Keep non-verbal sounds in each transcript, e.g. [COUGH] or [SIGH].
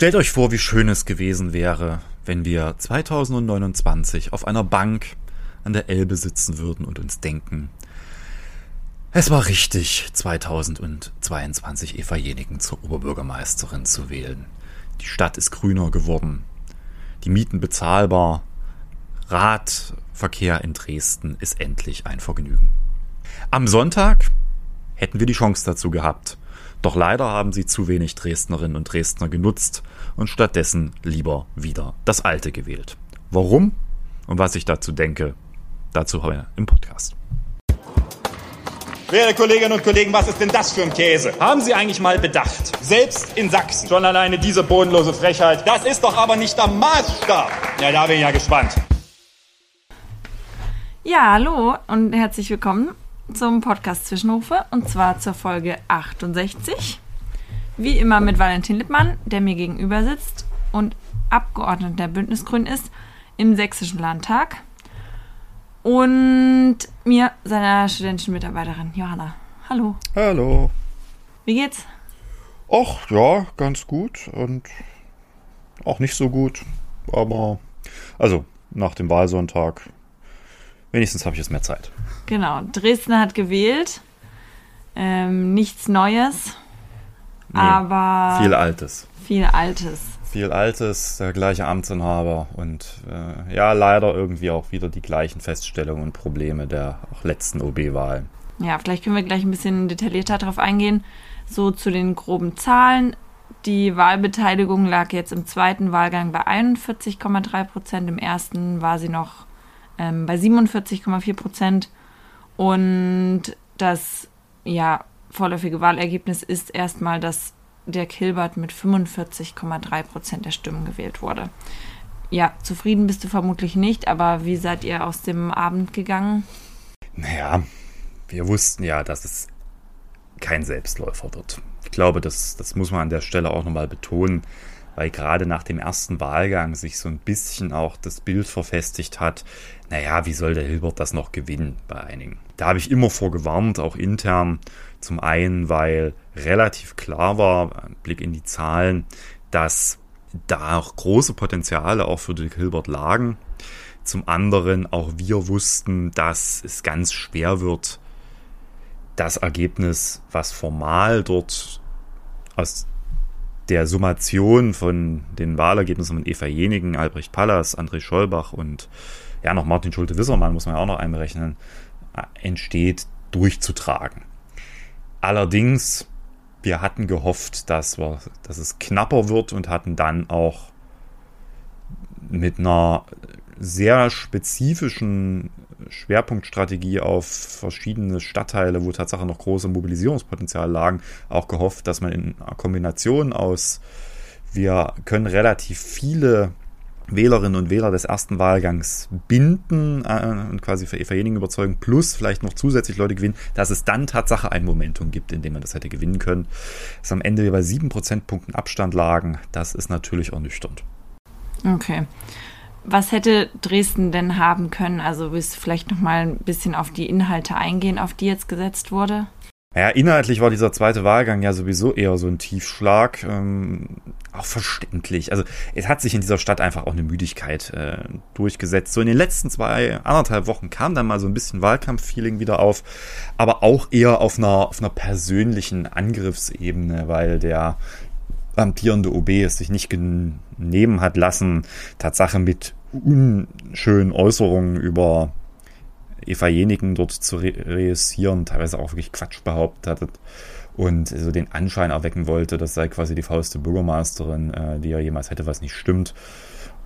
Stellt euch vor, wie schön es gewesen wäre, wenn wir 2029 auf einer Bank an der Elbe sitzen würden und uns denken, es war richtig, 2022 Eva Jenigen zur Oberbürgermeisterin zu wählen. Die Stadt ist grüner geworden, die Mieten bezahlbar, Radverkehr in Dresden ist endlich ein Vergnügen. Am Sonntag hätten wir die Chance dazu gehabt. Doch leider haben sie zu wenig Dresdnerinnen und Dresdner genutzt und stattdessen lieber wieder das Alte gewählt. Warum und was ich dazu denke, dazu wir im Podcast. Werte Kolleginnen und Kollegen, was ist denn das für ein Käse? Haben Sie eigentlich mal bedacht? Selbst in Sachsen. Schon alleine diese bodenlose Frechheit. Das ist doch aber nicht der Maßstab. Ja, da bin ich ja gespannt. Ja, hallo und herzlich willkommen zum Podcast Zwischenrufe und zwar zur Folge 68. Wie immer mit Valentin Lippmann, der mir gegenüber sitzt und Abgeordneter der Bündnisgrün ist im Sächsischen Landtag und mir, seiner studentischen Mitarbeiterin Johanna. Hallo. Hallo. Wie geht's? Ach ja, ganz gut und auch nicht so gut. Aber also nach dem Wahlsonntag wenigstens habe ich jetzt mehr Zeit. Genau. Dresden hat gewählt. Ähm, nichts Neues. Nee, aber Viel Altes. viel Altes. Viel Altes, der gleiche Amtsinhaber und äh, ja, leider irgendwie auch wieder die gleichen Feststellungen und Probleme der letzten OB-Wahlen. Ja, vielleicht können wir gleich ein bisschen detaillierter darauf eingehen. So zu den groben Zahlen. Die Wahlbeteiligung lag jetzt im zweiten Wahlgang bei 41,3 Prozent. Im ersten war sie noch ähm, bei 47,4 Prozent. Und das ja, vorläufige Wahlergebnis ist erstmal, dass der Kilbert mit 45,3 Prozent der Stimmen gewählt wurde. Ja, zufrieden bist du vermutlich nicht, aber wie seid ihr aus dem Abend gegangen? Naja, wir wussten ja, dass es kein Selbstläufer wird. Ich glaube, das, das muss man an der Stelle auch nochmal betonen, weil gerade nach dem ersten Wahlgang sich so ein bisschen auch das Bild verfestigt hat, naja, wie soll der Hilbert das noch gewinnen bei einigen? Da habe ich immer vorgewarnt, auch intern. Zum einen, weil relativ klar war, Blick in die Zahlen, dass da auch große Potenziale auch für Dirk Hilbert lagen. Zum anderen auch wir wussten, dass es ganz schwer wird, das Ergebnis, was formal dort aus der Summation von den Wahlergebnissen von Eva Jenigen, Albrecht Pallas, André Schollbach und ja noch Martin Schulte-Wissermann, muss man ja auch noch einberechnen, entsteht, durchzutragen. Allerdings, wir hatten gehofft, dass, wir, dass es knapper wird und hatten dann auch mit einer sehr spezifischen Schwerpunktstrategie auf verschiedene Stadtteile, wo Tatsache noch große Mobilisierungspotenzial lagen, auch gehofft, dass man in Kombination aus, wir können relativ viele Wählerinnen und Wähler des ersten Wahlgangs binden äh, und quasi für Eva Jening überzeugen, plus vielleicht noch zusätzlich Leute gewinnen, dass es dann Tatsache ein Momentum gibt, in dem man das hätte gewinnen können. Dass am Ende bei sieben Prozentpunkten Abstand lagen, das ist natürlich ernüchternd. Okay. Was hätte Dresden denn haben können? Also willst du vielleicht noch mal ein bisschen auf die Inhalte eingehen, auf die jetzt gesetzt wurde? Ja, inhaltlich war dieser zweite Wahlgang ja sowieso eher so ein Tiefschlag. Ähm, auch verständlich. Also es hat sich in dieser Stadt einfach auch eine Müdigkeit äh, durchgesetzt. So in den letzten zwei, anderthalb Wochen kam dann mal so ein bisschen Wahlkampffeeling wieder auf, aber auch eher auf einer, auf einer persönlichen Angriffsebene, weil der amtierende OB es sich nicht nehmen hat lassen, Tatsache mit unschönen Äußerungen über Eva Jeniken dort zu reüssieren, teilweise auch wirklich Quatsch behauptet hat und so den Anschein erwecken wollte, das sei quasi die faulste Bürgermeisterin, äh, die er jemals hätte, was nicht stimmt.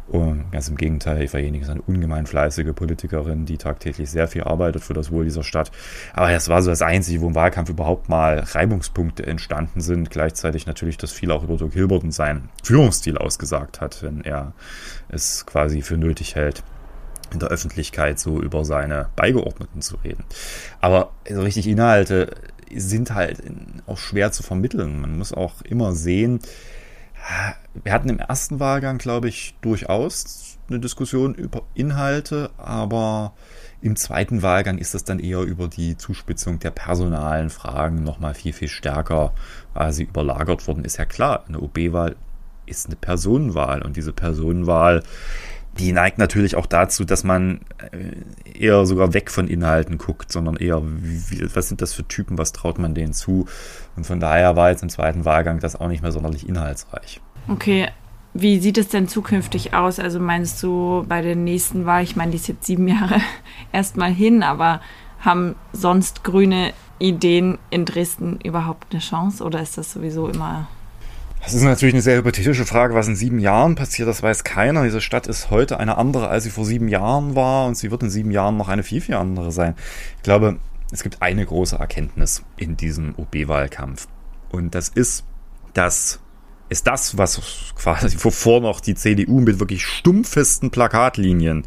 Und ganz im Gegenteil, Eva Jenig ist eine ungemein fleißige Politikerin, die tagtäglich sehr viel arbeitet für das Wohl dieser Stadt. Aber das war so das Einzige, wo im Wahlkampf überhaupt mal Reibungspunkte entstanden sind. Gleichzeitig natürlich, dass viel auch über Dirk Hilbert und seinen Führungsstil ausgesagt hat, wenn er es quasi für nötig hält, in der Öffentlichkeit so über seine Beigeordneten zu reden. Aber so richtig Inhalte sind halt auch schwer zu vermitteln. Man muss auch immer sehen, wir hatten im ersten Wahlgang, glaube ich, durchaus eine Diskussion über Inhalte, aber im zweiten Wahlgang ist das dann eher über die Zuspitzung der personalen Fragen nochmal viel, viel stärker quasi überlagert worden. Ist ja klar, eine OB-Wahl ist eine Personenwahl. Und diese Personenwahl, die neigt natürlich auch dazu, dass man äh, eher sogar weg von Inhalten guckt, sondern eher, wie, was sind das für Typen, was traut man denen zu? Und von daher war jetzt im zweiten Wahlgang das auch nicht mehr sonderlich inhaltsreich. Okay, wie sieht es denn zukünftig aus? Also meinst du bei der nächsten Wahl, ich meine, die ist jetzt sieben [LAUGHS] Jahre erstmal hin, aber haben sonst grüne Ideen in Dresden überhaupt eine Chance oder ist das sowieso immer das ist natürlich eine sehr hypothetische Frage, was in sieben Jahren passiert, das weiß keiner. Diese Stadt ist heute eine andere, als sie vor sieben Jahren war und sie wird in sieben Jahren noch eine viel, viel andere sein. Ich glaube, es gibt eine große Erkenntnis in diesem OB-Wahlkampf und das ist, dass ist das, was quasi wovor noch die CDU mit wirklich stumpfesten Plakatlinien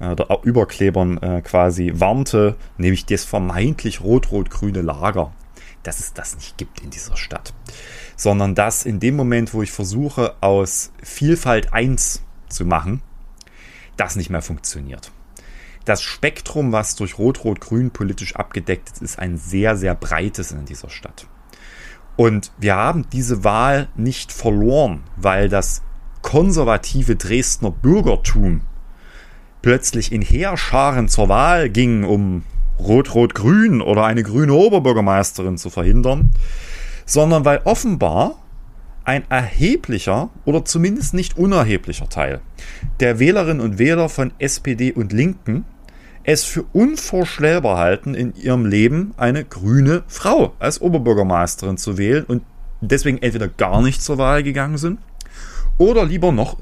äh, oder Überklebern äh, quasi warnte, nämlich das vermeintlich rot-rot-grüne Lager, dass es das nicht gibt in dieser Stadt sondern dass in dem Moment, wo ich versuche, aus Vielfalt eins zu machen, das nicht mehr funktioniert. Das Spektrum, was durch Rot-Rot-Grün politisch abgedeckt ist, ist ein sehr, sehr breites in dieser Stadt. Und wir haben diese Wahl nicht verloren, weil das konservative Dresdner Bürgertum plötzlich in Heerscharen zur Wahl ging, um Rot-Rot-Grün oder eine grüne Oberbürgermeisterin zu verhindern, sondern weil offenbar ein erheblicher oder zumindest nicht unerheblicher Teil der Wählerinnen und Wähler von SPD und Linken es für unvorstellbar halten, in ihrem Leben eine grüne Frau als Oberbürgermeisterin zu wählen und deswegen entweder gar nicht zur Wahl gegangen sind oder lieber noch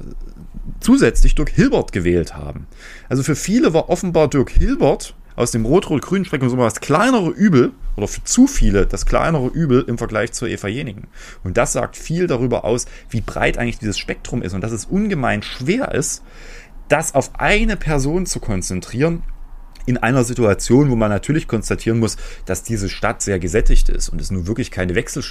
zusätzlich Dirk Hilbert gewählt haben. Also für viele war offenbar Dirk Hilbert aus dem rot-rot-grünen Spektrum so das kleinere Übel oder für zu viele das kleinere Übel im Vergleich zur Eva Jenigen. Und das sagt viel darüber aus, wie breit eigentlich dieses Spektrum ist und dass es ungemein schwer ist, das auf eine Person zu konzentrieren in einer Situation, wo man natürlich konstatieren muss, dass diese Stadt sehr gesättigt ist und es nun wirklich keine Wechsel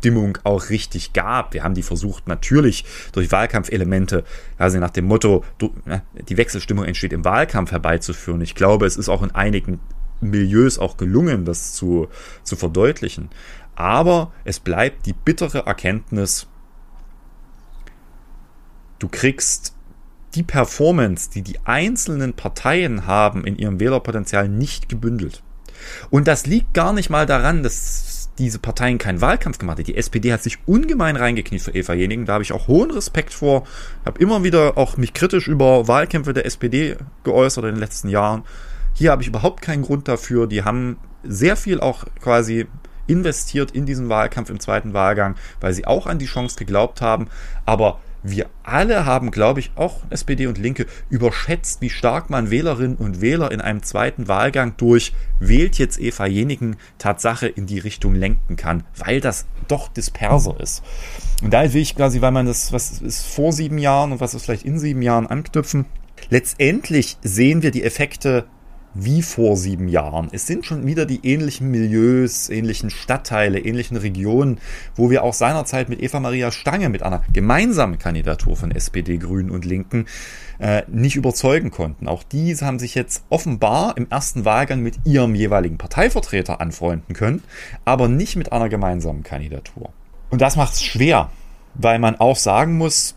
Stimmung auch richtig gab. Wir haben die versucht, natürlich durch Wahlkampfelemente, quasi nach dem Motto, ne, die Wechselstimmung entsteht im Wahlkampf herbeizuführen. Ich glaube, es ist auch in einigen Milieus auch gelungen, das zu, zu verdeutlichen. Aber es bleibt die bittere Erkenntnis, du kriegst die Performance, die die einzelnen Parteien haben in ihrem Wählerpotenzial nicht gebündelt. Und das liegt gar nicht mal daran, dass diese Parteien keinen Wahlkampf gemacht hat. Die SPD hat sich ungemein reingekniet für Eva Jenigen. Da habe ich auch hohen Respekt vor. Habe immer wieder auch mich kritisch über Wahlkämpfe der SPD geäußert in den letzten Jahren. Hier habe ich überhaupt keinen Grund dafür. Die haben sehr viel auch quasi investiert in diesen Wahlkampf im zweiten Wahlgang, weil sie auch an die Chance geglaubt haben. Aber wir alle haben, glaube ich, auch SPD und Linke überschätzt, wie stark man Wählerinnen und Wähler in einem zweiten Wahlgang durch wählt jetzt Eva Jenigen Tatsache in die Richtung lenken kann, weil das doch disperser ist. Und da will ich quasi, weil man das, was ist vor sieben Jahren und was ist vielleicht in sieben Jahren anknüpfen. Letztendlich sehen wir die Effekte wie vor sieben Jahren. Es sind schon wieder die ähnlichen Milieus, ähnlichen Stadtteile, ähnlichen Regionen, wo wir auch seinerzeit mit Eva Maria Stange mit einer gemeinsamen Kandidatur von SPD, Grünen und Linken äh, nicht überzeugen konnten. Auch diese haben sich jetzt offenbar im ersten Wahlgang mit ihrem jeweiligen Parteivertreter anfreunden können, aber nicht mit einer gemeinsamen Kandidatur. Und das macht es schwer, weil man auch sagen muss,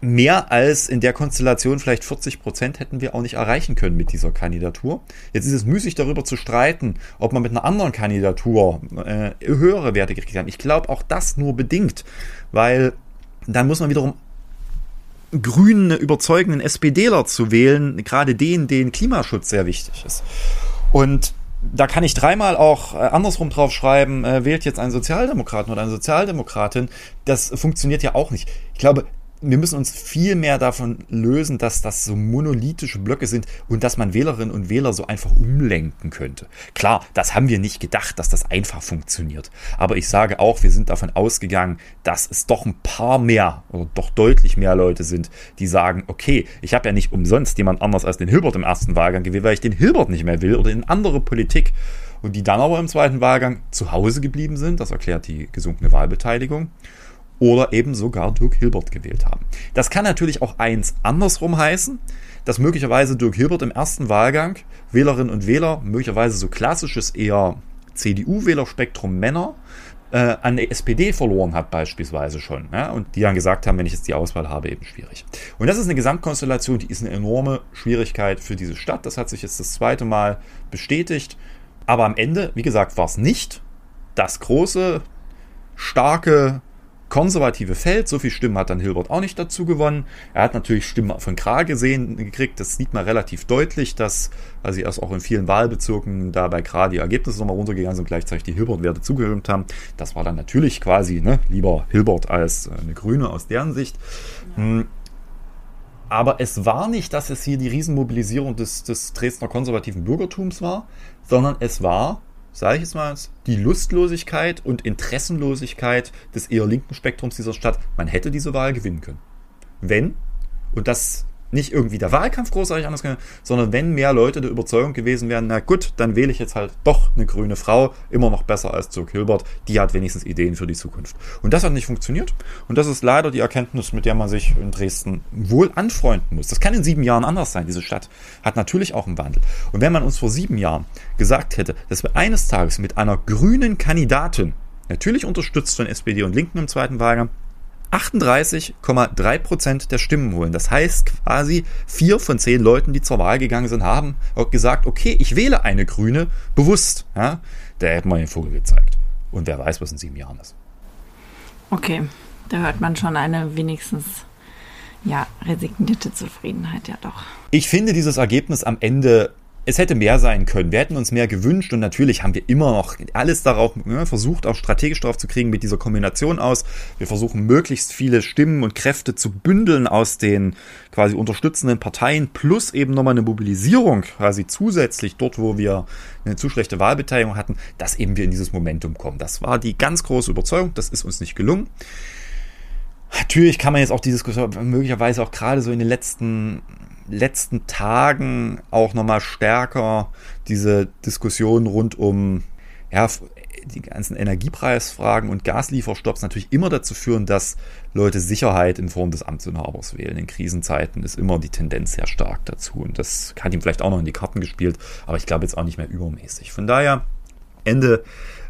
mehr als in der Konstellation vielleicht 40 Prozent hätten wir auch nicht erreichen können mit dieser Kandidatur. Jetzt ist es müßig darüber zu streiten, ob man mit einer anderen Kandidatur äh, höhere Werte gekriegt hat. Ich glaube auch das nur bedingt, weil dann muss man wiederum grünen, überzeugenden SPDler zu wählen, gerade denen, denen Klimaschutz sehr wichtig ist. Und da kann ich dreimal auch äh, andersrum drauf schreiben, äh, wählt jetzt einen Sozialdemokraten oder eine Sozialdemokratin. Das funktioniert ja auch nicht. Ich glaube, wir müssen uns viel mehr davon lösen, dass das so monolithische Blöcke sind und dass man Wählerinnen und Wähler so einfach umlenken könnte. Klar, das haben wir nicht gedacht, dass das einfach funktioniert. Aber ich sage auch, wir sind davon ausgegangen, dass es doch ein paar mehr oder doch deutlich mehr Leute sind, die sagen, okay, ich habe ja nicht umsonst jemand anders als den Hilbert im ersten Wahlgang gewählt, weil ich den Hilbert nicht mehr will oder in andere Politik. Und die dann aber im zweiten Wahlgang zu Hause geblieben sind, das erklärt die gesunkene Wahlbeteiligung oder eben sogar Dirk Hilbert gewählt haben. Das kann natürlich auch eins andersrum heißen, dass möglicherweise Dirk Hilbert im ersten Wahlgang Wählerinnen und Wähler, möglicherweise so klassisches eher CDU-Wählerspektrum Männer, äh, an der SPD verloren hat beispielsweise schon. Ja? Und die dann gesagt haben, wenn ich jetzt die Auswahl habe, eben schwierig. Und das ist eine Gesamtkonstellation, die ist eine enorme Schwierigkeit für diese Stadt. Das hat sich jetzt das zweite Mal bestätigt. Aber am Ende, wie gesagt, war es nicht das große, starke konservative Feld. So viel Stimmen hat dann Hilbert auch nicht dazu gewonnen. Er hat natürlich Stimmen von Krah gesehen, gekriegt. Das sieht man relativ deutlich, dass, sie erst auch in vielen Wahlbezirken da bei Krah die Ergebnisse nochmal runtergegangen sind, gleichzeitig die Hilbert-Werte zugehört haben. Das war dann natürlich quasi ne, lieber Hilbert als eine Grüne aus deren Sicht. Ja. Aber es war nicht, dass es hier die Riesenmobilisierung des, des Dresdner konservativen Bürgertums war, sondern es war sage ich jetzt mal, die Lustlosigkeit und Interessenlosigkeit des eher linken Spektrums dieser Stadt. Man hätte diese Wahl gewinnen können. Wenn, und das nicht irgendwie der Wahlkampf großartig anders gegangen, sondern wenn mehr Leute der Überzeugung gewesen wären, na gut, dann wähle ich jetzt halt doch eine grüne Frau, immer noch besser als Dirk Hilbert, die hat wenigstens Ideen für die Zukunft. Und das hat nicht funktioniert. Und das ist leider die Erkenntnis, mit der man sich in Dresden wohl anfreunden muss. Das kann in sieben Jahren anders sein. Diese Stadt hat natürlich auch einen Wandel. Und wenn man uns vor sieben Jahren gesagt hätte, dass wir eines Tages mit einer grünen Kandidatin, natürlich unterstützt von SPD und Linken im zweiten Wahlgang, 38,3 Prozent der Stimmen holen. Das heißt quasi vier von zehn Leuten, die zur Wahl gegangen sind, haben gesagt, okay, ich wähle eine Grüne bewusst. Ja, da hätte man den Vogel gezeigt. Und wer weiß, was in sieben Jahren ist. Okay, da hört man schon eine wenigstens ja, resignierte Zufriedenheit, ja doch. Ich finde dieses Ergebnis am Ende es hätte mehr sein können. Wir hätten uns mehr gewünscht und natürlich haben wir immer noch alles darauf ne, versucht, auch strategisch darauf zu kriegen mit dieser Kombination aus. Wir versuchen möglichst viele Stimmen und Kräfte zu bündeln aus den quasi unterstützenden Parteien plus eben nochmal eine Mobilisierung quasi zusätzlich dort, wo wir eine zu schlechte Wahlbeteiligung hatten, dass eben wir in dieses Momentum kommen. Das war die ganz große Überzeugung. Das ist uns nicht gelungen. Natürlich kann man jetzt auch die Diskussion möglicherweise auch gerade so in den letzten letzten Tagen auch nochmal stärker diese Diskussion rund um ja, die ganzen Energiepreisfragen und Gaslieferstopps natürlich immer dazu führen, dass Leute Sicherheit in Form des Amtsinhabers wählen. In Krisenzeiten ist immer die Tendenz sehr stark dazu. Und das hat ihm vielleicht auch noch in die Karten gespielt, aber ich glaube jetzt auch nicht mehr übermäßig. Von daher, Ende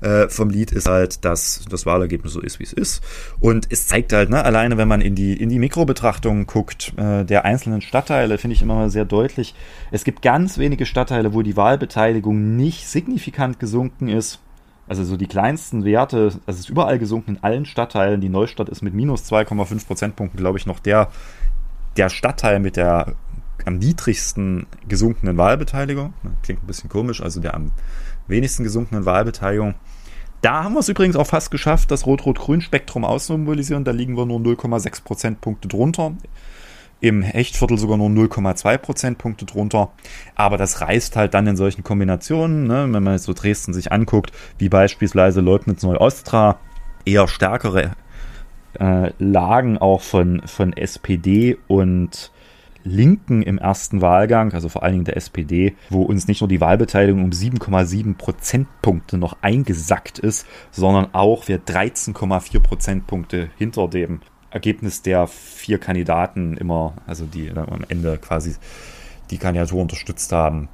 äh, vom Lied ist halt, dass das Wahlergebnis so ist, wie es ist. Und es zeigt halt, ne, alleine wenn man in die, in die Mikrobetrachtung guckt, äh, der einzelnen Stadtteile, finde ich immer mal sehr deutlich. Es gibt ganz wenige Stadtteile, wo die Wahlbeteiligung nicht signifikant gesunken ist. Also so die kleinsten Werte, das ist überall gesunken in allen Stadtteilen. Die Neustadt ist mit minus 2,5 Prozentpunkten, glaube ich, noch der, der Stadtteil mit der am niedrigsten gesunkenen Wahlbeteiligung. Klingt ein bisschen komisch, also der am wenigsten gesunkenen Wahlbeteiligung. Da haben wir es übrigens auch fast geschafft, das Rot-Rot-Grün-Spektrum auszumobilisieren. Da liegen wir nur 0,6 Prozentpunkte drunter. Im Hechtviertel sogar nur 0,2 Prozentpunkte drunter. Aber das reißt halt dann in solchen Kombinationen, ne? wenn man jetzt so Dresden sich anguckt, wie beispielsweise Leutnitz-Neu-Ostra, eher stärkere äh, Lagen auch von, von SPD und Linken im ersten Wahlgang, also vor allen Dingen der SPD, wo uns nicht nur die Wahlbeteiligung um 7,7 Prozentpunkte noch eingesackt ist, sondern auch wir 13,4 Prozentpunkte hinter dem Ergebnis der vier Kandidaten immer, also die am Ende quasi die Kandidatur unterstützt haben,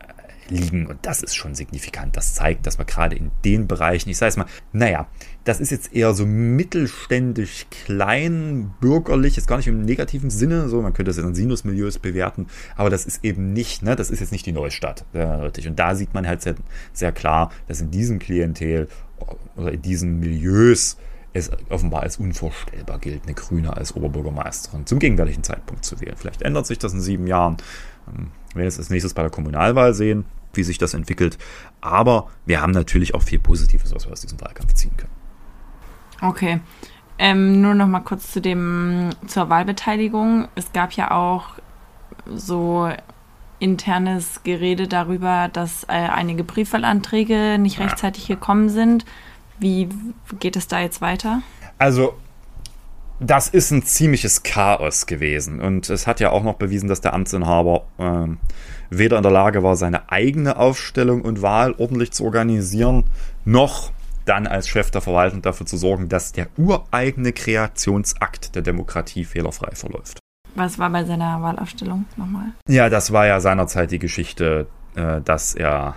liegen. Und das ist schon signifikant. Das zeigt, dass wir gerade in den Bereichen, ich sage es mal, naja, das ist jetzt eher so mittelständisch klein, bürgerlich, ist gar nicht im negativen Sinne, so, man könnte das in Sinusmilieus bewerten, aber das ist eben nicht, ne, das ist jetzt nicht die Neustadt, deutlich. Und da sieht man halt sehr, sehr klar, dass in diesem Klientel oder in diesen Milieus es offenbar als unvorstellbar gilt, eine Grüne als Oberbürgermeisterin zum gegenwärtigen Zeitpunkt zu wählen. Vielleicht ändert sich das in sieben Jahren. Ähm, wir werden es als nächstes bei der Kommunalwahl sehen wie sich das entwickelt. Aber wir haben natürlich auch viel Positives, was wir aus diesem Wahlkampf ziehen können. Okay. Ähm, nur noch mal kurz zu dem zur Wahlbeteiligung. Es gab ja auch so internes Gerede darüber, dass äh, einige Briefwahlanträge nicht ja. rechtzeitig gekommen sind. Wie geht es da jetzt weiter? Also das ist ein ziemliches Chaos gewesen. Und es hat ja auch noch bewiesen, dass der Amtsinhaber äh, weder in der Lage war, seine eigene Aufstellung und Wahl ordentlich zu organisieren, noch dann als Chef der Verwaltung dafür zu sorgen, dass der ureigene Kreationsakt der Demokratie fehlerfrei verläuft. Was war bei seiner Wahlaufstellung nochmal? Ja, das war ja seinerzeit die Geschichte, äh, dass er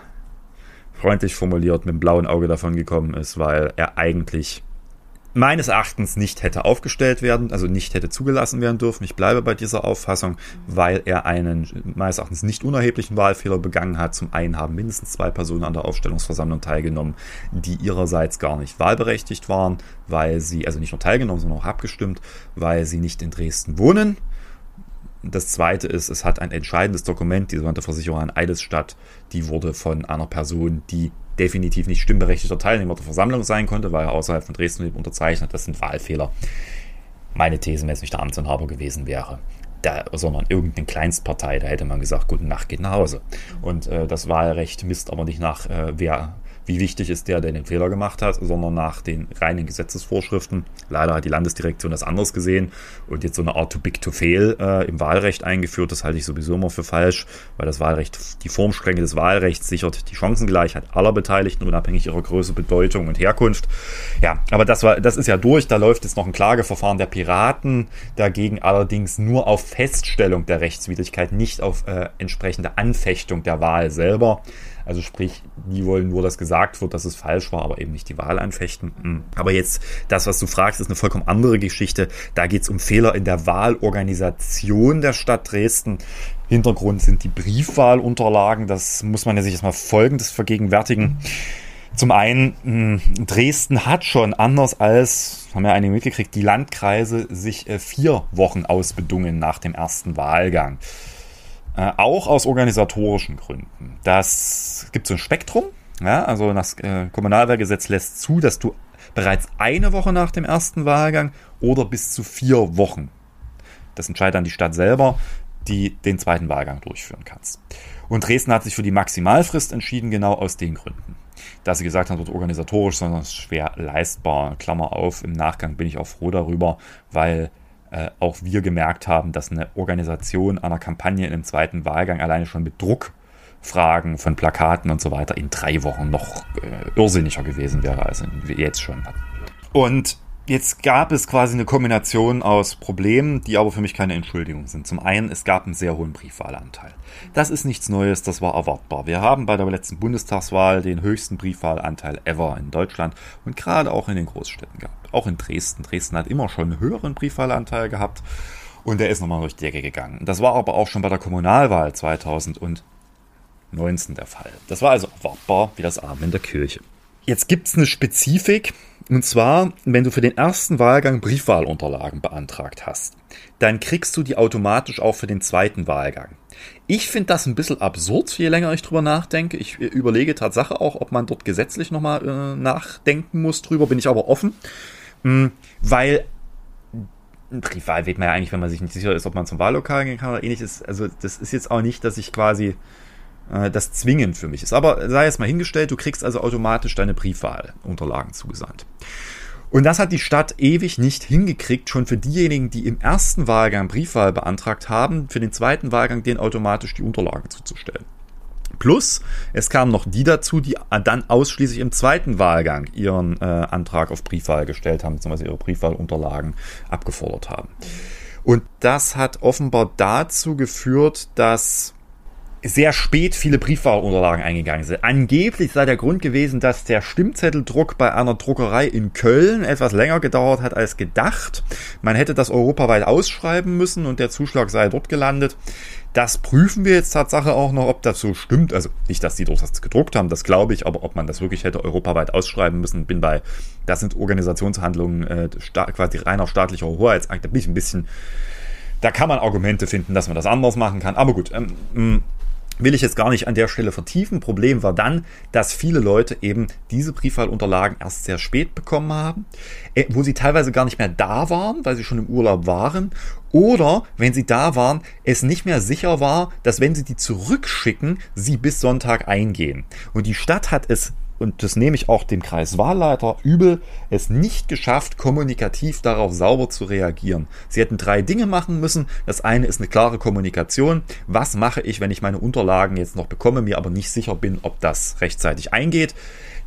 freundlich formuliert mit dem blauen Auge davon gekommen ist, weil er eigentlich meines Erachtens nicht hätte aufgestellt werden, also nicht hätte zugelassen werden dürfen. Ich bleibe bei dieser Auffassung, weil er einen meines Erachtens nicht unerheblichen Wahlfehler begangen hat. Zum einen haben mindestens zwei Personen an der Aufstellungsversammlung teilgenommen, die ihrerseits gar nicht wahlberechtigt waren, weil sie, also nicht nur teilgenommen, sondern auch abgestimmt, weil sie nicht in Dresden wohnen. Das zweite ist, es hat ein entscheidendes Dokument, die sogenannte Versicherung an Eidesstadt, die wurde von einer Person, die definitiv nicht stimmberechtigter Teilnehmer der Versammlung sein konnte, weil er außerhalb von Dresden unterzeichnet. Das sind Wahlfehler. Meine These, wenn es nicht der Amtsinhaber gewesen wäre, da, sondern irgendeine Kleinstpartei, da hätte man gesagt, gute Nacht, geht nach Hause. Und äh, das Wahlrecht misst aber nicht nach, äh, wer wie wichtig ist der, der den Fehler gemacht hat, sondern nach den reinen Gesetzesvorschriften. Leider hat die Landesdirektion das anders gesehen und jetzt so eine Art too big to fail äh, im Wahlrecht eingeführt. Das halte ich sowieso immer für falsch, weil das Wahlrecht, die Formstrenge des Wahlrechts sichert die Chancengleichheit aller Beteiligten, unabhängig ihrer Größe, Bedeutung und Herkunft. Ja, aber das war, das ist ja durch. Da läuft jetzt noch ein Klageverfahren der Piraten dagegen allerdings nur auf Feststellung der Rechtswidrigkeit, nicht auf äh, entsprechende Anfechtung der Wahl selber. Also sprich, die wollen nur, dass gesagt wird, dass es falsch war, aber eben nicht die Wahl anfechten. Hm. Aber jetzt, das, was du fragst, ist eine vollkommen andere Geschichte. Da geht es um Fehler in der Wahlorganisation der Stadt Dresden. Hintergrund sind die Briefwahlunterlagen. Das muss man ja sich erstmal folgendes vergegenwärtigen. Zum einen, hm, Dresden hat schon anders als, haben ja einige mitgekriegt, die Landkreise sich äh, vier Wochen ausbedungen nach dem ersten Wahlgang. Äh, auch aus organisatorischen Gründen. Das gibt so ein Spektrum. Ja, also das äh, Kommunalwahlgesetz lässt zu, dass du bereits eine Woche nach dem ersten Wahlgang oder bis zu vier Wochen, das entscheidet dann die Stadt selber, die den zweiten Wahlgang durchführen kannst. Und Dresden hat sich für die Maximalfrist entschieden, genau aus den Gründen. Dass sie gesagt haben, wird organisatorisch, sondern schwer leistbar. Klammer auf, im Nachgang bin ich auch froh darüber, weil äh, auch wir gemerkt haben, dass eine Organisation einer Kampagne in einem zweiten Wahlgang alleine schon mit Druckfragen von Plakaten und so weiter in drei Wochen noch äh, irrsinniger gewesen wäre, als jetzt schon. Und Jetzt gab es quasi eine Kombination aus Problemen, die aber für mich keine Entschuldigung sind. Zum einen, es gab einen sehr hohen Briefwahlanteil. Das ist nichts Neues, das war erwartbar. Wir haben bei der letzten Bundestagswahl den höchsten Briefwahlanteil ever in Deutschland und gerade auch in den Großstädten gehabt. Auch in Dresden. Dresden hat immer schon einen höheren Briefwahlanteil gehabt und der ist nochmal durch die Decke gegangen. Das war aber auch schon bei der Kommunalwahl 2019 der Fall. Das war also erwartbar wie das Abend in der Kirche. Jetzt gibt es eine Spezifik, und zwar, wenn du für den ersten Wahlgang Briefwahlunterlagen beantragt hast, dann kriegst du die automatisch auch für den zweiten Wahlgang. Ich finde das ein bisschen absurd, je länger ich drüber nachdenke. Ich äh, überlege Tatsache auch, ob man dort gesetzlich nochmal äh, nachdenken muss drüber, bin ich aber offen. Mhm, weil Briefwahl wählt man ja eigentlich, wenn man sich nicht sicher ist, ob man zum Wahllokal gehen kann oder ähnliches. Also das ist jetzt auch nicht, dass ich quasi äh, das zwingend für mich ist. Aber sei es mal hingestellt, du kriegst also automatisch deine Briefwahlunterlagen zugesandt. Und das hat die Stadt ewig nicht hingekriegt, schon für diejenigen, die im ersten Wahlgang Briefwahl beantragt haben, für den zweiten Wahlgang denen automatisch die Unterlagen zuzustellen. Plus, es kamen noch die dazu, die dann ausschließlich im zweiten Wahlgang ihren äh, Antrag auf Briefwahl gestellt haben, beziehungsweise ihre Briefwahlunterlagen abgefordert haben. Und das hat offenbar dazu geführt, dass sehr spät viele Briefwahlunterlagen eingegangen sind. Angeblich sei der Grund gewesen, dass der Stimmzetteldruck bei einer Druckerei in Köln etwas länger gedauert hat als gedacht. Man hätte das europaweit ausschreiben müssen und der Zuschlag sei dort gelandet. Das prüfen wir jetzt Tatsache auch noch, ob das so stimmt. Also nicht, dass die dort das gedruckt haben, das glaube ich, aber ob man das wirklich hätte europaweit ausschreiben müssen, bin bei, das sind Organisationshandlungen äh, quasi reiner staatlicher Hoheitsakt. Da bin ich ein bisschen, da kann man Argumente finden, dass man das anders machen kann. Aber gut, ähm, will ich jetzt gar nicht an der Stelle vertiefen. Problem war dann, dass viele Leute eben diese Briefwahlunterlagen erst sehr spät bekommen haben, äh, wo sie teilweise gar nicht mehr da waren, weil sie schon im Urlaub waren. Oder wenn sie da waren, es nicht mehr sicher war, dass wenn sie die zurückschicken, sie bis Sonntag eingehen. Und die Stadt hat es und das nehme ich auch dem Kreiswahlleiter übel, es nicht geschafft, kommunikativ darauf sauber zu reagieren. Sie hätten drei Dinge machen müssen. Das eine ist eine klare Kommunikation. Was mache ich, wenn ich meine Unterlagen jetzt noch bekomme, mir aber nicht sicher bin, ob das rechtzeitig eingeht?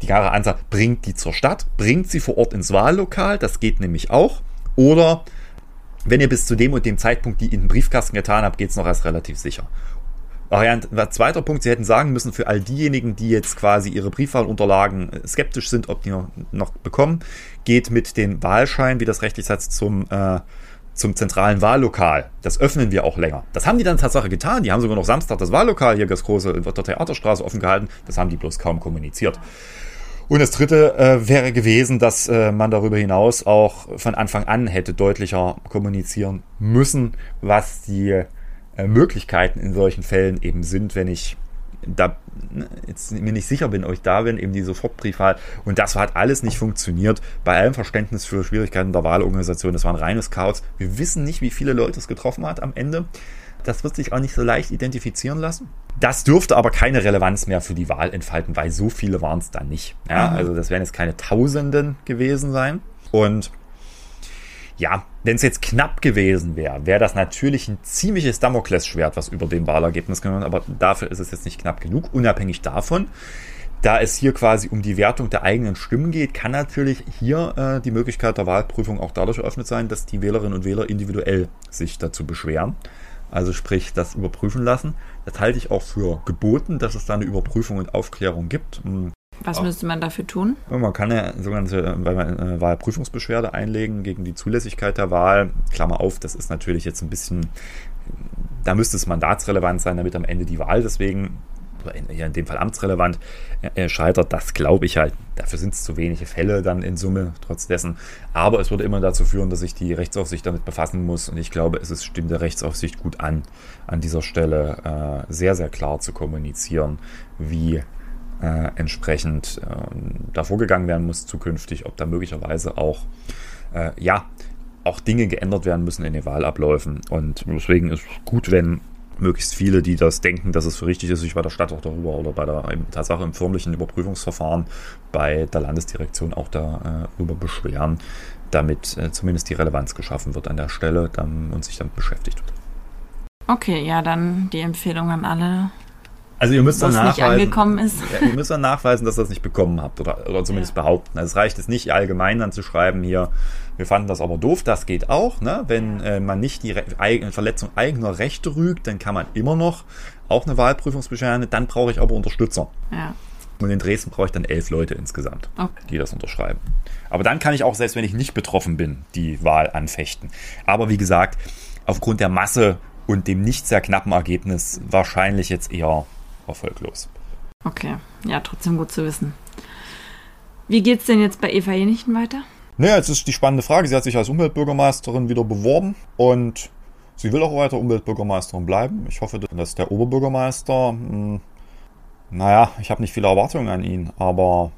Die klare Ansage, bringt die zur Stadt, bringt sie vor Ort ins Wahllokal, das geht nämlich auch. Oder wenn ihr bis zu dem und dem Zeitpunkt die in den Briefkasten getan habt, geht es noch erst relativ sicher. Ach ja, ein zweiter Punkt, Sie hätten sagen müssen, für all diejenigen, die jetzt quasi ihre Briefwahlunterlagen äh, skeptisch sind, ob die noch, noch bekommen, geht mit den Wahlschein, wie das rechtlich heißt, zum, äh, zum zentralen Wahllokal. Das öffnen wir auch länger. Das haben die dann Tatsache getan. Die haben sogar noch Samstag das Wahllokal hier, das große in der Theaterstraße offen gehalten. Das haben die bloß kaum kommuniziert. Und das dritte äh, wäre gewesen, dass äh, man darüber hinaus auch von Anfang an hätte deutlicher kommunizieren müssen, was die äh, Möglichkeiten in solchen Fällen eben sind, wenn ich da ne, jetzt mir nicht sicher bin, ob ich da bin, eben die Sofortbriefwahl. Und das hat alles nicht funktioniert. Bei allem Verständnis für Schwierigkeiten der Wahlorganisation. Das war ein reines Chaos. Wir wissen nicht, wie viele Leute es getroffen hat am Ende. Das wird sich auch nicht so leicht identifizieren lassen. Das dürfte aber keine Relevanz mehr für die Wahl entfalten, weil so viele waren es dann nicht. Ja, also das werden jetzt keine Tausenden gewesen sein. Und ja, wenn es jetzt knapp gewesen wäre, wäre das natürlich ein ziemliches Damoklesschwert, was über dem Wahlergebnis genommen aber dafür ist es jetzt nicht knapp genug. Unabhängig davon, da es hier quasi um die Wertung der eigenen Stimmen geht, kann natürlich hier äh, die Möglichkeit der Wahlprüfung auch dadurch eröffnet sein, dass die Wählerinnen und Wähler individuell sich dazu beschweren also sprich das überprüfen lassen. Das halte ich auch für geboten, dass es da eine Überprüfung und Aufklärung gibt. Was müsste man dafür tun? Man kann ja sogenannte äh, Wahlprüfungsbeschwerde einlegen gegen die Zulässigkeit der Wahl. Klammer auf, das ist natürlich jetzt ein bisschen, da müsste es mandatsrelevant sein, damit am Ende die Wahl deswegen in, in dem Fall amtsrelevant äh, scheitert, das glaube ich halt. Dafür sind es zu wenige Fälle dann in Summe, trotz dessen. Aber es würde immer dazu führen, dass sich die Rechtsaufsicht damit befassen muss. Und ich glaube, es ist, stimmt der Rechtsaufsicht gut an, an dieser Stelle äh, sehr, sehr klar zu kommunizieren, wie äh, entsprechend äh, da vorgegangen werden muss zukünftig, ob da möglicherweise auch, äh, ja, auch Dinge geändert werden müssen in den Wahlabläufen. Und deswegen ist es gut, wenn möglichst viele, die das denken, dass es für richtig ist, sich bei der Stadt auch darüber oder bei der Tatsache im förmlichen Überprüfungsverfahren bei der Landesdirektion auch darüber beschweren, damit äh, zumindest die Relevanz geschaffen wird an der Stelle dann, und sich damit beschäftigt wird. Okay, ja, dann die Empfehlung an alle. Also ihr müsst dann nachweisen, angekommen ist. Ja, ihr müsst dann nachweisen, dass ihr das nicht bekommen habt oder, oder zumindest ja. behaupten. Also es reicht es nicht allgemein dann zu schreiben hier, wir fanden das aber doof, das geht auch. Ne? Wenn äh, man nicht die Re Verletzung eigener Rechte rügt, dann kann man immer noch auch eine Wahlprüfungsbeschwerde. Dann brauche ich aber Unterstützer. Ja. Und in Dresden brauche ich dann elf Leute insgesamt, okay. die das unterschreiben. Aber dann kann ich auch, selbst wenn ich nicht betroffen bin, die Wahl anfechten. Aber wie gesagt, aufgrund der Masse und dem nicht sehr knappen Ergebnis wahrscheinlich jetzt eher erfolglos. Okay, ja, trotzdem gut zu wissen. Wie geht es denn jetzt bei Eva Jenichten weiter? Naja, jetzt ist die spannende Frage. Sie hat sich als Umweltbürgermeisterin wieder beworben und sie will auch weiter Umweltbürgermeisterin bleiben. Ich hoffe, dass der Oberbürgermeister, mh, hm, naja, ich habe nicht viele Erwartungen an ihn, aber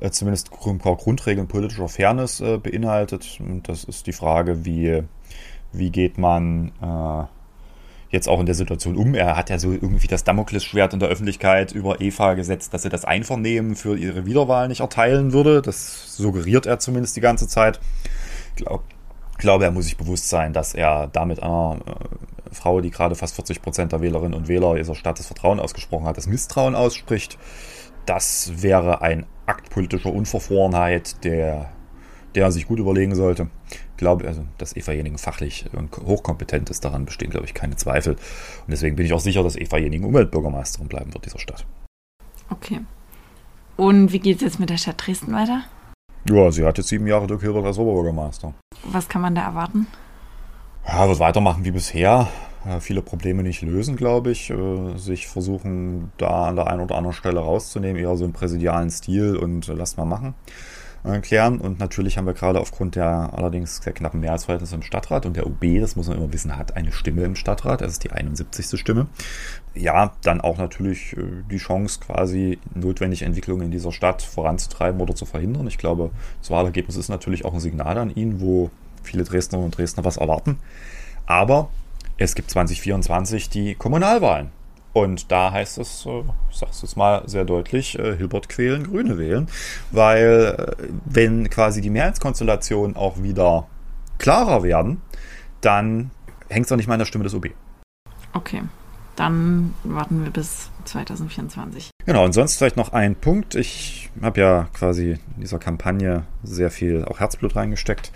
äh, zumindest Grundregeln politischer Fairness äh, beinhaltet. Und das ist die Frage, wie, wie geht man äh, jetzt auch in der Situation um. Er hat ja so irgendwie das Damoklesschwert in der Öffentlichkeit über Eva gesetzt, dass er das Einvernehmen für ihre Wiederwahl nicht erteilen würde. Das suggeriert er zumindest die ganze Zeit. Ich glaube, glaube, er muss sich bewusst sein, dass er damit einer äh, Frau, die gerade fast 40 Prozent der Wählerinnen und Wähler dieser Stadt das Vertrauen ausgesprochen hat, das Misstrauen ausspricht. Das wäre ein Akt politischer Unverfrorenheit, der, der er sich gut überlegen sollte glaube, also, dass Eva Jening fachlich und hochkompetent ist, daran bestehen, glaube ich, keine Zweifel. Und deswegen bin ich auch sicher, dass Eva Jening Umweltbürgermeisterin bleiben wird dieser Stadt. Okay. Und wie geht es jetzt mit der Stadt Dresden weiter? Ja, sie hat jetzt sieben Jahre Dirk Hilbert als Oberbürgermeister. Was kann man da erwarten? Ja, wird weitermachen wie bisher. Ja, viele Probleme nicht lösen, glaube ich. Äh, sich versuchen, da an der einen oder anderen Stelle rauszunehmen, eher so im präsidialen Stil und äh, lasst mal machen äh, klären. Und natürlich haben wir gerade aufgrund der allerdings sehr knappen Mehrheitsverhältnisse im Stadtrat und der UB, das muss man immer wissen, hat eine Stimme im Stadtrat, das ist die 71. Stimme. Ja, dann auch natürlich äh, die Chance, quasi notwendige Entwicklungen in dieser Stadt voranzutreiben oder zu verhindern. Ich glaube, das Wahlergebnis ist natürlich auch ein Signal an ihn, wo viele Dresdnerinnen und Dresdner was erwarten. Aber es gibt 2024 die Kommunalwahlen. Und da heißt es, äh, ich sage es jetzt mal sehr deutlich, äh, Hilbert quälen, Grüne wählen. Weil äh, wenn quasi die Mehrheitskonstellationen auch wieder klarer werden, dann hängt es auch nicht mal an der Stimme des OB. Okay, dann warten wir bis 2024. Genau, und sonst vielleicht noch ein Punkt. Ich habe ja quasi in dieser Kampagne sehr viel auch Herzblut reingesteckt.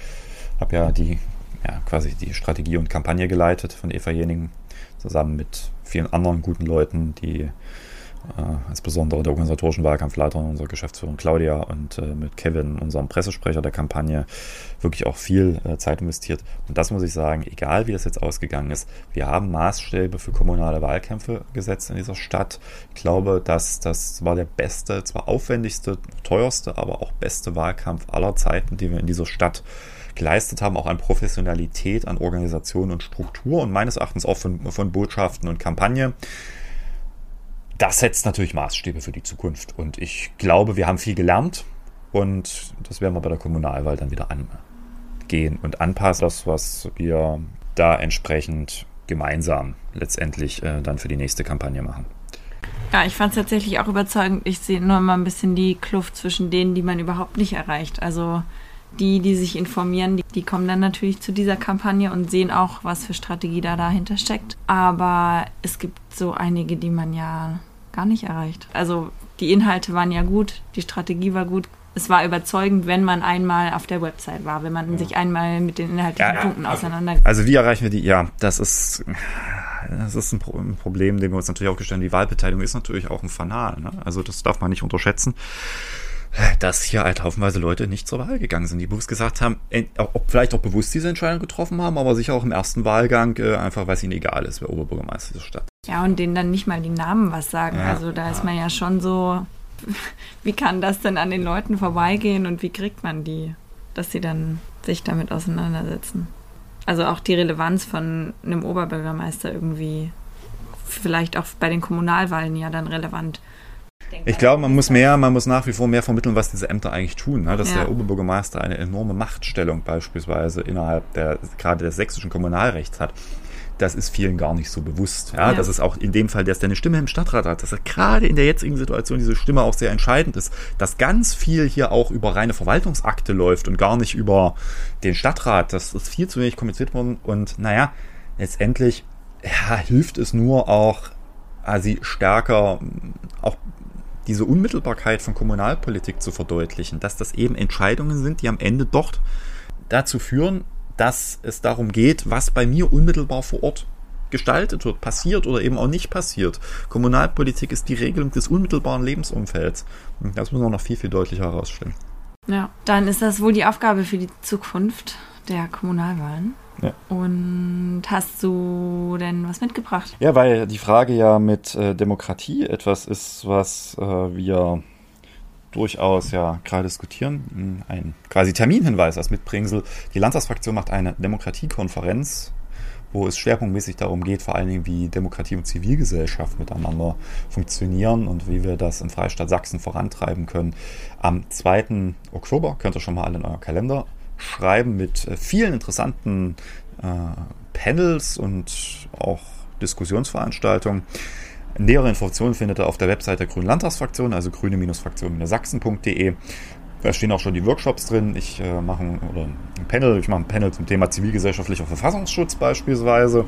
Habe ja die ja, quasi die Strategie und Kampagne geleitet von Eva Jening zusammen mit vielen anderen guten Leuten, die äh, insbesondere der organisatorischen Wahlkampfleiter, unserer Geschäftsführerin Claudia und äh, mit Kevin, unserem Pressesprecher der Kampagne, wirklich auch viel äh, Zeit investiert. Und das muss ich sagen, egal wie das jetzt ausgegangen ist, wir haben Maßstäbe für kommunale Wahlkämpfe gesetzt in dieser Stadt. Ich glaube, dass das war der beste, zwar aufwendigste, teuerste, aber auch beste Wahlkampf aller Zeiten, die wir in dieser Stadt geleistet haben, auch an Professionalität, an Organisation und Struktur und meines Erachtens auch von, von Botschaften und Kampagne das setzt natürlich Maßstäbe für die Zukunft. Und ich glaube, wir haben viel gelernt und das werden wir bei der Kommunalwahl dann wieder angehen und anpassen, das, was wir da entsprechend gemeinsam letztendlich äh, dann für die nächste Kampagne machen. Ja, ich fand es tatsächlich auch überzeugend. Ich sehe nur mal ein bisschen die Kluft zwischen denen, die man überhaupt nicht erreicht. Also die, die sich informieren, die, die, kommen dann natürlich zu dieser Kampagne und sehen auch, was für Strategie da dahinter steckt. Aber es gibt so einige, die man ja gar nicht erreicht. Also die Inhalte waren ja gut, die Strategie war gut. Es war überzeugend, wenn man einmal auf der Website war, wenn man ja. sich einmal mit den inhaltlichen ja, Punkten also, auseinandersetzt. Also wie erreichen wir die? Ja, das ist, das ist ein, Problem, dem wir uns natürlich auch gestellt haben. Die Wahlbeteiligung ist natürlich auch ein Fanal. Ne? Also das darf man nicht unterschätzen dass hier halt haufenweise Leute nicht zur Wahl gegangen sind, die bewusst gesagt haben, ob vielleicht auch bewusst diese Entscheidung getroffen haben, aber sicher auch im ersten Wahlgang äh, einfach, weil es ihnen egal ist, wer Oberbürgermeister dieser Stadt. Ja, und denen dann nicht mal die Namen was sagen. Ja, also da ja. ist man ja schon so, [LAUGHS] wie kann das denn an den Leuten vorbeigehen und wie kriegt man die, dass sie dann sich damit auseinandersetzen? Also auch die Relevanz von einem Oberbürgermeister irgendwie vielleicht auch bei den Kommunalwahlen ja dann relevant ich glaube, man muss mehr, man muss nach wie vor mehr vermitteln, was diese Ämter eigentlich tun. Ne? Dass ja. der Oberbürgermeister eine enorme Machtstellung beispielsweise innerhalb der, gerade des sächsischen Kommunalrechts hat. Das ist vielen gar nicht so bewusst. Ja? ja. Das ist auch in dem Fall, dass der eine Stimme im Stadtrat hat, dass er gerade in der jetzigen Situation diese Stimme auch sehr entscheidend ist, dass ganz viel hier auch über reine Verwaltungsakte läuft und gar nicht über den Stadtrat. Das ist viel zu wenig kommuniziert worden und naja, letztendlich ja, hilft es nur auch, sie stärker auch diese Unmittelbarkeit von Kommunalpolitik zu verdeutlichen, dass das eben Entscheidungen sind, die am Ende dort dazu führen, dass es darum geht, was bei mir unmittelbar vor Ort gestaltet wird, passiert oder eben auch nicht passiert. Kommunalpolitik ist die Regelung des unmittelbaren Lebensumfelds. Das muss man noch viel, viel deutlicher herausstellen. Ja, dann ist das wohl die Aufgabe für die Zukunft der Kommunalwahlen. Ja. Und hast du denn was mitgebracht? Ja, weil die Frage ja mit äh, Demokratie etwas ist, was äh, wir durchaus ja gerade diskutieren. Ein quasi Terminhinweis als Mitbringsel. Die Landtagsfraktion macht eine Demokratiekonferenz, wo es schwerpunktmäßig darum geht, vor allen Dingen, wie Demokratie und Zivilgesellschaft miteinander funktionieren und wie wir das im Freistaat Sachsen vorantreiben können. Am 2. Oktober könnt ihr schon mal alle in euer Kalender schreiben mit äh, vielen interessanten äh, Panels und auch Diskussionsveranstaltungen. Nähere Informationen findet ihr auf der Website der Grünen Landtagsfraktion, also grüne-fraktion-sachsen.de. Da stehen auch schon die Workshops drin. Ich äh, mache ein, oder ein Panel, ich mache ein Panel zum Thema zivilgesellschaftlicher Verfassungsschutz beispielsweise.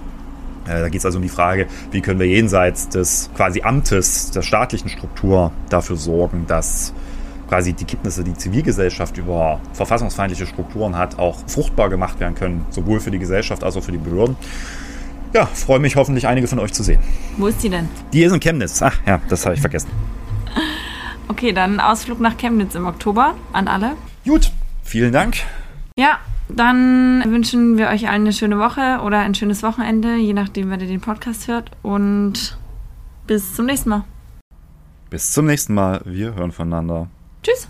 Äh, da geht es also um die Frage, wie können wir jenseits des quasi Amtes, der staatlichen Struktur dafür sorgen, dass quasi die Kenntnisse, die Zivilgesellschaft über verfassungsfeindliche Strukturen hat, auch fruchtbar gemacht werden können, sowohl für die Gesellschaft als auch für die Behörden. Ja, freue mich hoffentlich einige von euch zu sehen. Wo ist die denn? Die ist in Chemnitz. Ach ja, das habe ich vergessen. [LAUGHS] Okay, dann Ausflug nach Chemnitz im Oktober an alle. Gut, vielen Dank. Ja, dann wünschen wir euch allen eine schöne Woche oder ein schönes Wochenende, je nachdem, wer ihr den Podcast hört. Und bis zum nächsten Mal. Bis zum nächsten Mal. Wir hören voneinander. Tschüss.